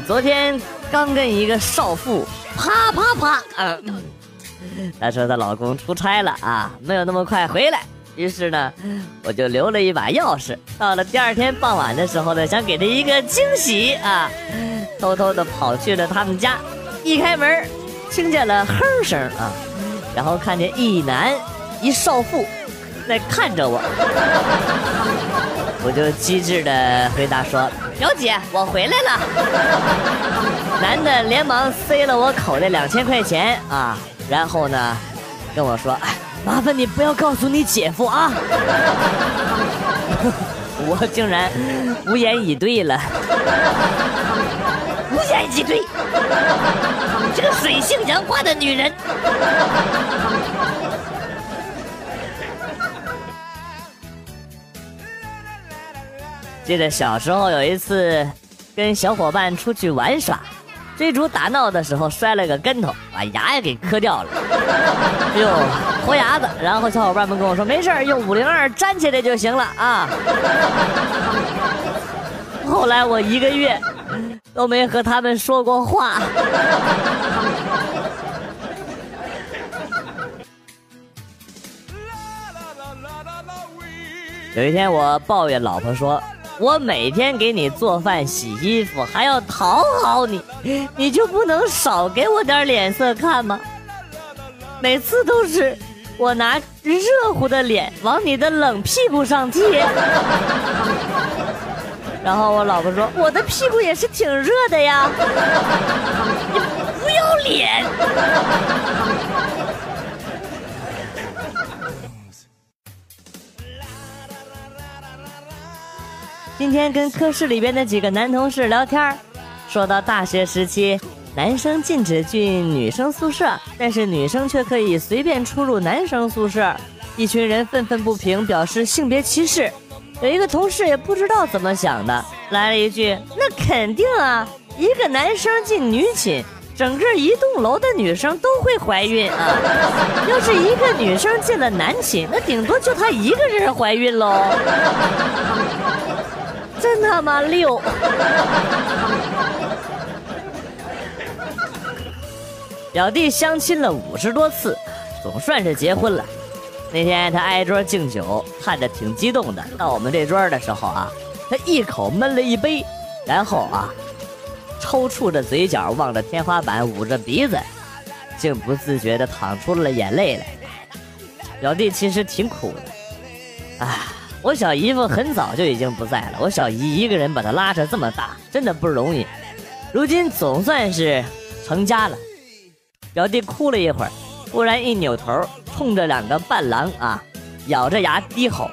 昨天刚跟一个少妇啪啪啪，嗯，她说她老公出差了啊，没有那么快回来。于是呢，我就留了一把钥匙。到了第二天傍晚的时候呢，想给他一个惊喜啊，偷偷的跑去了他们家。一开门，听见了哼声啊，然后看见一男一少妇在看着我，我就机智的回答说：“表姐，我回来了。”男的连忙塞了我口袋两千块钱啊，然后呢，跟我说：“哎。”麻烦你不要告诉你姐夫啊！我竟然无言以对了，无言以对，这个水性杨花的女人。记得小时候有一次跟小伙伴出去玩耍。追逐打闹的时候摔了个跟头，把牙也给磕掉了，哎呦，脱牙子。然后小伙伴们跟我说，没事用五零二粘起来就行了啊。后来我一个月都没和他们说过话。有一天我抱怨老婆说。我每天给你做饭、洗衣服，还要讨好你，你就不能少给我点脸色看吗？每次都是我拿热乎的脸往你的冷屁股上贴，然后我老婆说：“我的屁股也是挺热的呀。”你不要脸！今天跟科室里边的几个男同事聊天说到大学时期，男生禁止进女生宿舍，但是女生却可以随便出入男生宿舍，一群人愤愤不平，表示性别歧视。有一个同事也不知道怎么想的，来了一句：“那肯定啊，一个男生进女寝，整个一栋楼的女生都会怀孕啊。要是一个女生进了男寝，那顶多就她一个人怀孕喽。”真他妈溜！表弟相亲了五十多次，总算是结婚了。那天他挨桌敬酒，看着挺激动的。到我们这桌的时候啊，他一口闷了一杯，然后啊，抽搐着嘴角望着天花板，捂着鼻子，竟不自觉的淌出了眼泪来。表弟其实挺苦的，唉。我小姨夫很早就已经不在了，我小姨一个人把他拉扯这么大，真的不容易。如今总算是成家了，表弟哭了一会儿，突然一扭头，冲着两个伴郎啊，咬着牙低吼：“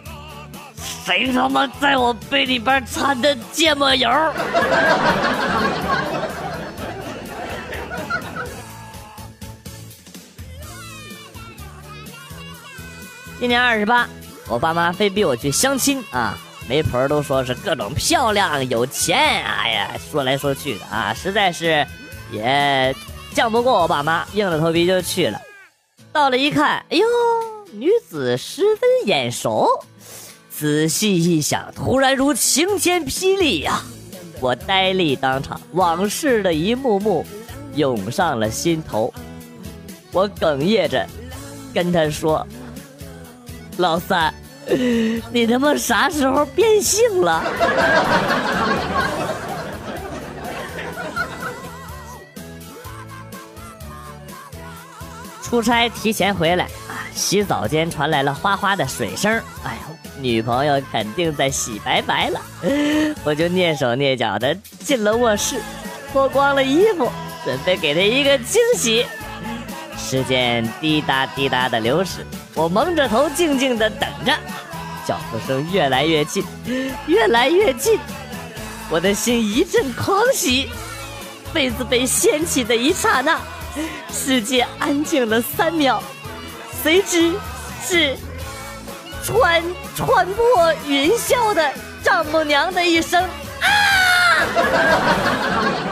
谁他妈在我杯里边掺的芥末油？” 今年二十八。我爸妈非逼我去相亲啊，媒婆都说是各种漂亮、有钱，哎呀，说来说去的啊，实在是也犟不过我爸妈，硬着头皮就去了。到了一看，哎呦，女子十分眼熟。仔细一想，突然如晴天霹雳呀！我呆立当场，往事的一幕幕涌上了心头。我哽咽着跟他说。老三，你他妈啥时候变性了？出差提前回来啊，洗澡间传来了哗哗的水声。哎呀，女朋友肯定在洗白白了。我就蹑手蹑脚的进了卧室，脱光了衣服，准备给她一个惊喜。时间滴答滴答的流逝。我蒙着头，静静的等着，脚步声越来越近，越来越近，我的心一阵狂喜。被子被掀起的一刹那，世界安静了三秒，随之是穿穿破云霄的丈母娘的一声啊！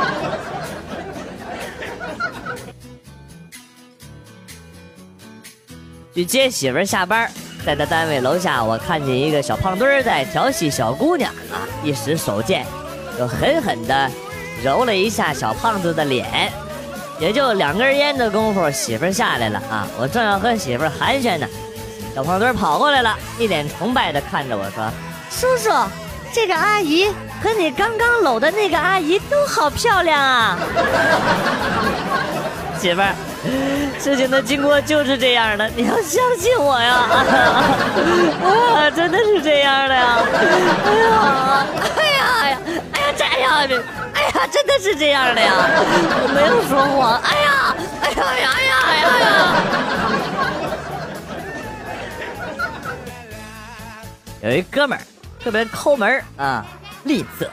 去接媳妇儿下班，在他单位楼下，我看见一个小胖墩儿在调戏小姑娘啊！一时手贱，就狠狠地揉了一下小胖子的脸。也就两根烟的功夫，媳妇下来了啊！我正要和媳妇寒暄呢，小胖墩跑过来了，一脸崇拜的看着我说：“叔叔，这个阿姨和你刚刚搂的那个阿姨都好漂亮啊！” 媳妇儿，事情的经过就是这样的，你要相信我呀！啊，真的是这样的呀！哎呀，哎呀，哎呀，哎呀，这样哎呀，真的是这样的呀！我没有说谎。哎呀，哎呀哎呀哎呀呀呀！有一哥们儿特别抠门啊，吝啬。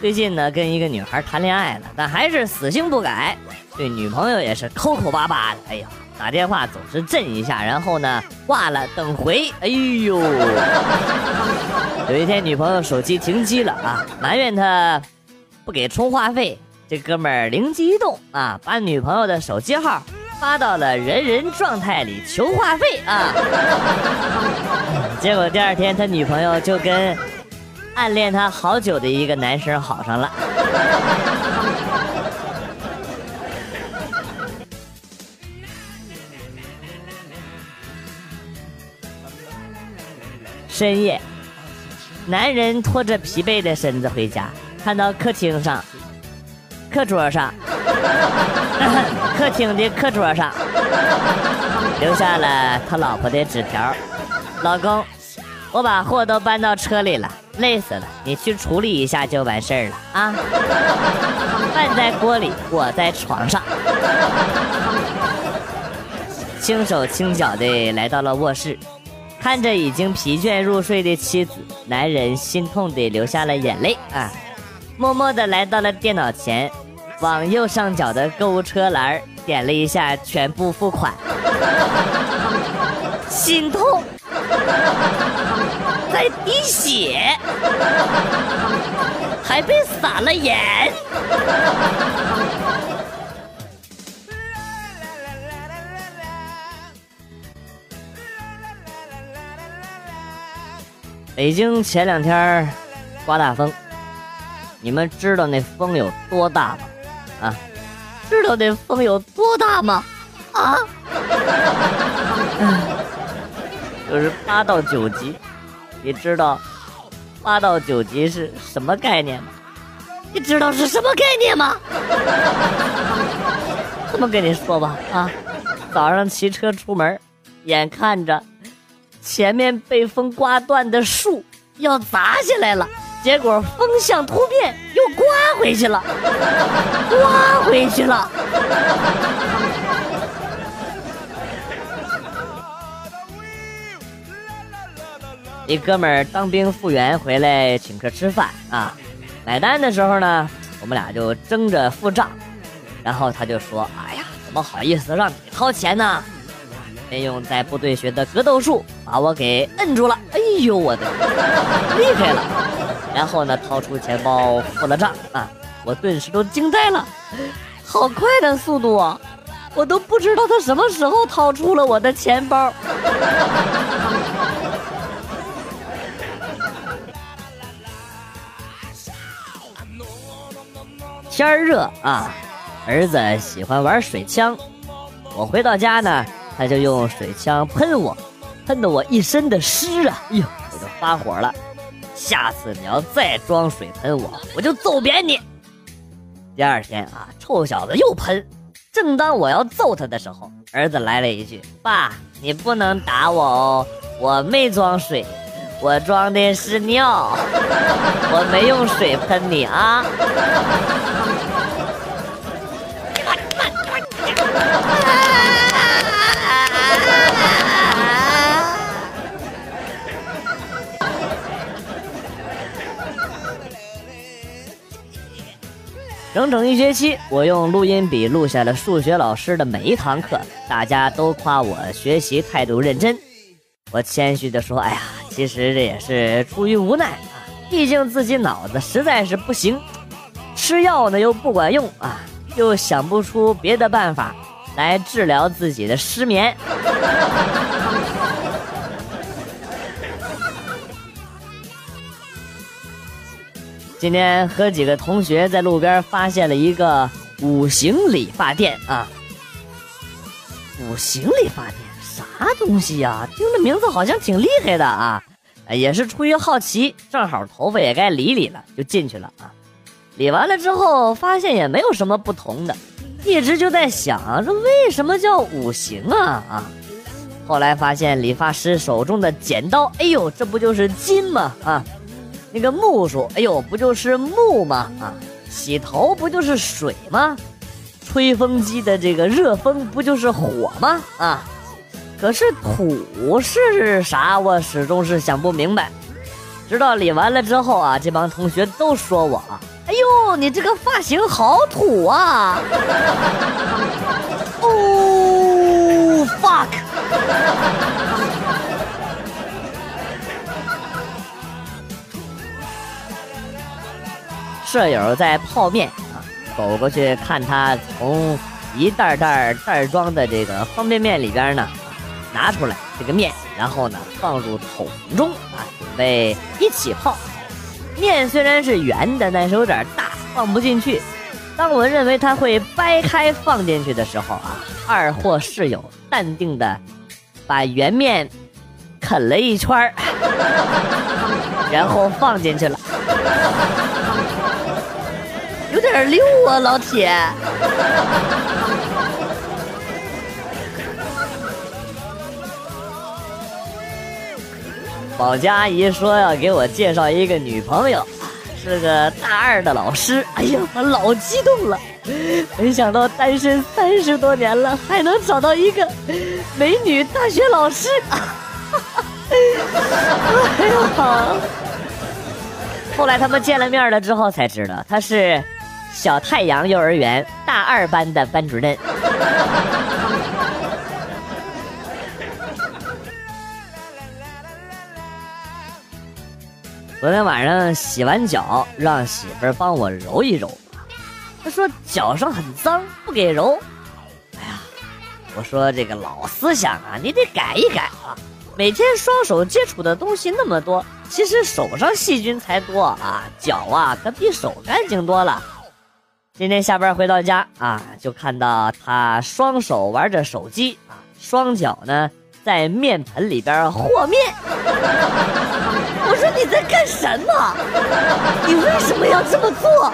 最近呢，跟一个女孩谈恋爱了，但还是死性不改，对女朋友也是抠抠巴巴的。哎呀，打电话总是震一下，然后呢挂了等回。哎呦，有一天女朋友手机停机了啊，埋怨他。不给充话费，这哥们儿灵机一动啊，把女朋友的手机号发到了人人状态里求话费啊。结果第二天他女朋友就跟暗恋他好久的一个男生好上了。深夜，男人拖着疲惫的身子回家。看到客厅上，课桌上，客厅的课桌上，留下了他老婆的纸条：“老公，我把货都搬到车里了，累死了，你去处理一下就完事儿了啊。”饭在锅里，我在床上，轻手轻脚的来到了卧室，看着已经疲倦入睡的妻子，男人心痛的流下了眼泪啊。默默地来到了电脑前，往右上角的购物车栏点了一下全部付款，心痛，在滴血，还被撒了盐。北京前两天刮大风。你们知道那风有多大吗？啊，知道那风有多大吗？啊，就是八到九级。你知道八到九级是什么概念吗？你知道是什么概念吗？这么跟你说吧，啊，早上骑车出门，眼看着前面被风刮断的树要砸下来了。结果风向突变，又刮回去了，刮回去了。一哥们儿当兵复员回来请客吃饭啊，买单的时候呢，我们俩就争着付账，然后他就说：“哎呀，怎么好意思让你掏钱呢？”先用在部队学的格斗术把我给摁住了，哎呦我的，厉害了！然后呢，掏出钱包付了账啊！我顿时都惊呆了，好快的速度啊！我都不知道他什么时候掏出了我的钱包。天热啊，儿子喜欢玩水枪，我回到家呢，他就用水枪喷我，喷得我一身的湿啊！哎呦，我就发火了。下次你要再装水喷我，我就揍扁你。第二天啊，臭小子又喷。正当我要揍他的时候，儿子来了一句：“爸，你不能打我哦，我没装水，我装的是尿，我没用水喷你啊。”整整一学期，我用录音笔录下了数学老师的每一堂课，大家都夸我学习态度认真。我谦虚地说：“哎呀，其实这也是出于无奈啊，毕竟自己脑子实在是不行，吃药呢又不管用啊，又想不出别的办法来治疗自己的失眠。”今天和几个同学在路边发现了一个五行理发店啊。五行理发店啥东西呀？听这名字好像挺厉害的啊！也是出于好奇，正好头发也该理理了，就进去了啊。理完了之后，发现也没有什么不同的，一直就在想，这为什么叫五行啊？啊！后来发现理发师手中的剪刀，哎呦，这不就是金吗？啊！那个木梳，哎呦，不就是木吗？啊！洗头不就是水吗？吹风机的这个热风不就是火吗？啊！可是土是啥？我始终是想不明白。直到理完了之后啊，这帮同学都说我啊：“哎呦，你这个发型好土啊！”哦，fuck！舍友在泡面啊，走过去看他从一袋袋袋装的这个方便面里边呢。拿出来这个面，然后呢放入桶中啊，准备一起泡。面虽然是圆的，但是有点大，放不进去。当我认为它会掰开放进去的时候啊，二货室友淡定的把圆面啃了一圈儿，然后放进去了，点六啊，老铁。保洁阿姨说要给我介绍一个女朋友，是个大二的老师。哎呀，我老激动了，没想到单身三十多年了，还能找到一个美女大学老师。哎呀，后来他们见了面了之后才知道，她是小太阳幼儿园大二班的班主任。昨天晚上洗完脚，让媳妇儿帮我揉一揉。她说脚上很脏，不给揉。哎呀，我说这个老思想啊，你得改一改啊！每天双手接触的东西那么多，其实手上细菌才多啊，脚啊可比手干净多了。今天下班回到家啊，就看到他双手玩着手机啊，双脚呢在面盆里边和面。我说你在干什么？你为什么要这么做？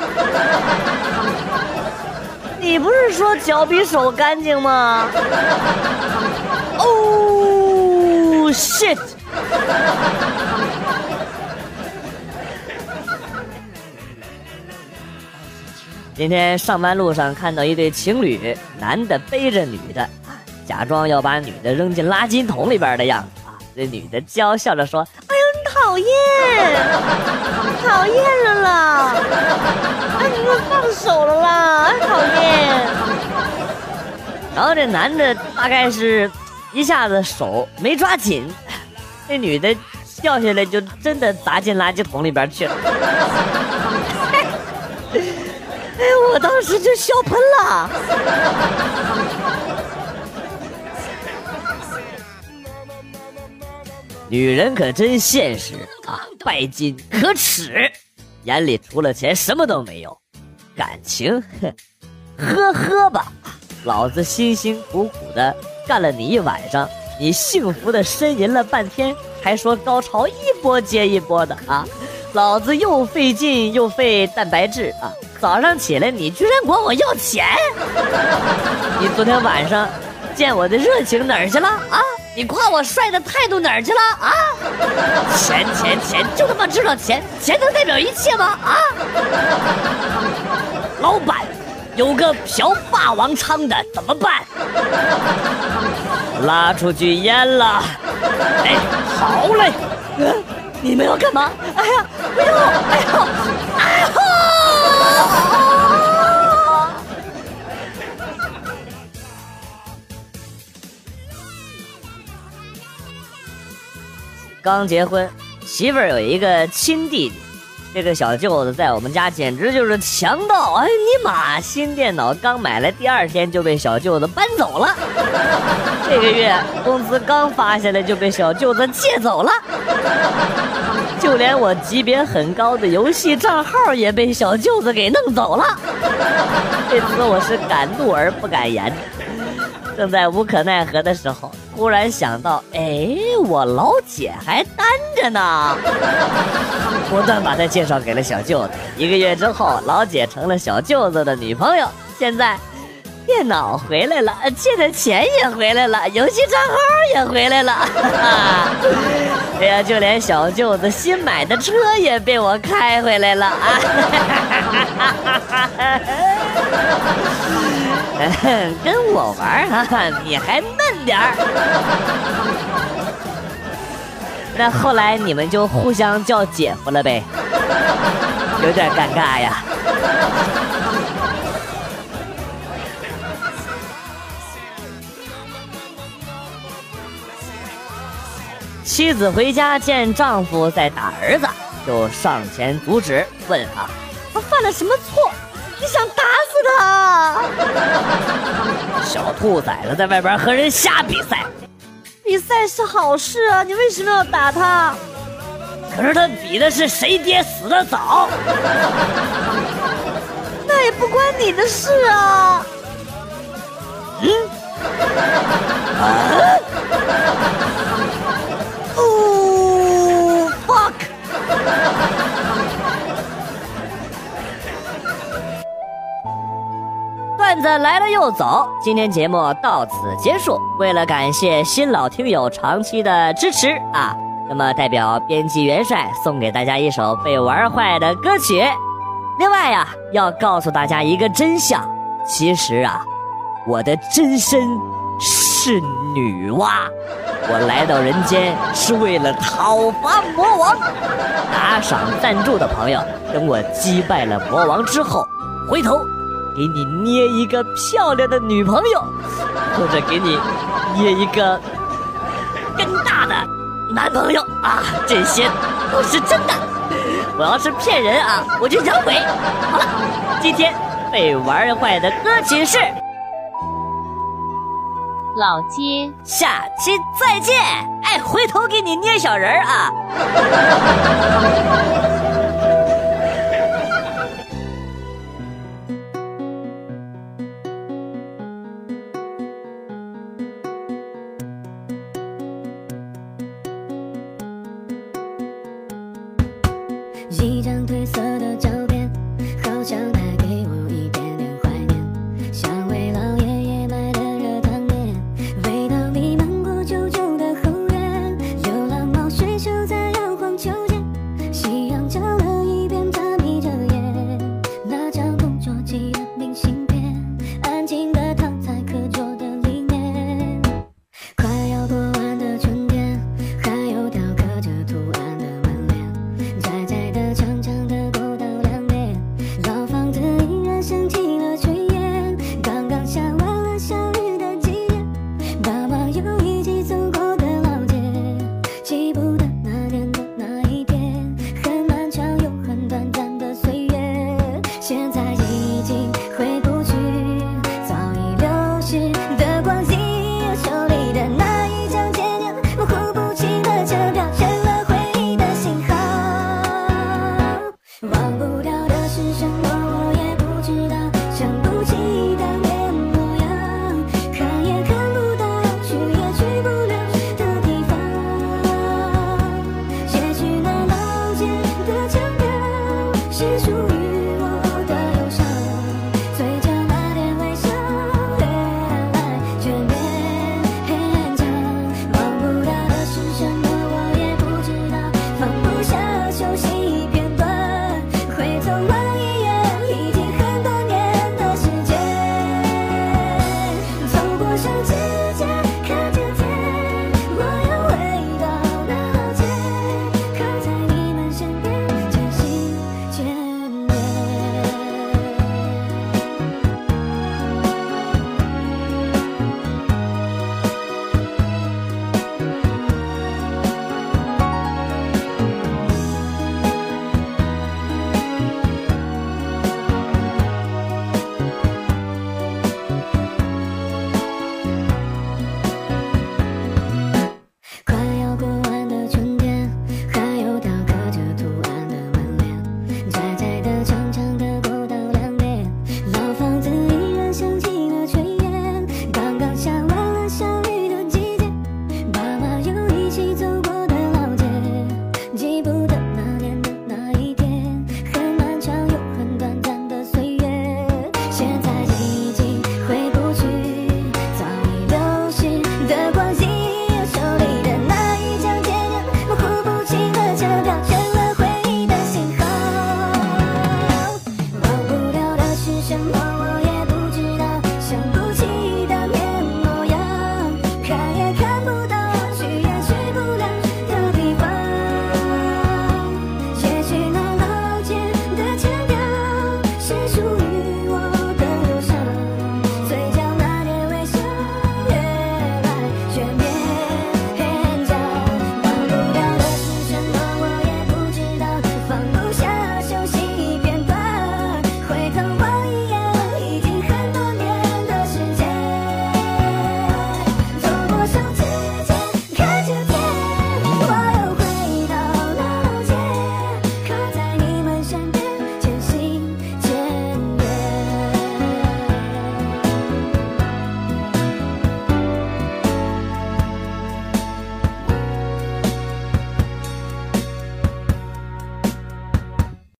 你不是说脚比手干净吗？哦，shit！今天上班路上看到一对情侣，男的背着女的，假装要把女的扔进垃圾桶里边的样子啊。这女的娇笑着说。哎呦，你讨厌，讨厌了啦！哎，你给我放手了啦！讨厌。然后这男的大概是一下子手没抓紧，那女的掉下来就真的砸进垃圾桶里边去了。哎，我当时就笑喷了。女人可真现实啊，拜金可耻，眼里除了钱什么都没有，感情，哼，呵呵吧，老子辛辛苦苦的干了你一晚上，你幸福的呻吟了半天，还说高潮一波接一波的啊，老子又费劲又费蛋白质啊，早上起来你居然管我要钱，你昨天晚上见我的热情哪儿去了啊？你夸我帅的态度哪儿去了啊？钱钱钱，就他妈知道钱，钱能代表一切吗？啊！老板，有个嫖霸王娼的怎么办？拉出去阉了。哎，好嘞。你们要干嘛？哎呀，不要！哎呦，哎呦！刚结婚，媳妇儿有一个亲弟弟，这个小舅子在我们家简直就是强盗！哎尼玛，新电脑刚买来，第二天就被小舅子搬走了。这个月工资刚发下来就被小舅子借走了。就连我级别很高的游戏账号也被小舅子给弄走了。这次我是敢怒而不敢言。正在无可奈何的时候，忽然想到，哎，我老姐还单着呢，果断把她介绍给了小舅子。一个月之后，老姐成了小舅子的女朋友。现在，电脑回来了，借的钱也回来了，游戏账号也回来了。哎呀，就连小舅子新买的车也被我开回来了啊！跟我玩啊，你还嫩点儿。那后来你们就互相叫姐夫了呗？有点尴尬呀。妻子回家见丈夫在打儿子，就上前阻止，问啊：“他犯了什么错？你想打死他？”小兔崽子在外边和人瞎比赛，比赛是好事啊，你为什么要打他？可是他比的是谁爹死的早，那也不关你的事啊。嗯？啊？哦，fuck 段子来了又走，今天节目到此结束。为了感谢新老听友长期的支持啊，那么代表编辑元帅送给大家一首被玩坏的歌曲。另外呀，要告诉大家一个真相，其实啊，我的真身是女娲，我来到人间是为了讨伐魔王。打赏赞助的朋友，等我击败了魔王之后，回头。给你捏一个漂亮的女朋友，或者给你捏一个更大的男朋友啊！这些都是真的。我要是骗人啊，我就养鬼。好了，今天被玩坏的歌曲是老街，下期再见。哎，回头给你捏小人儿啊。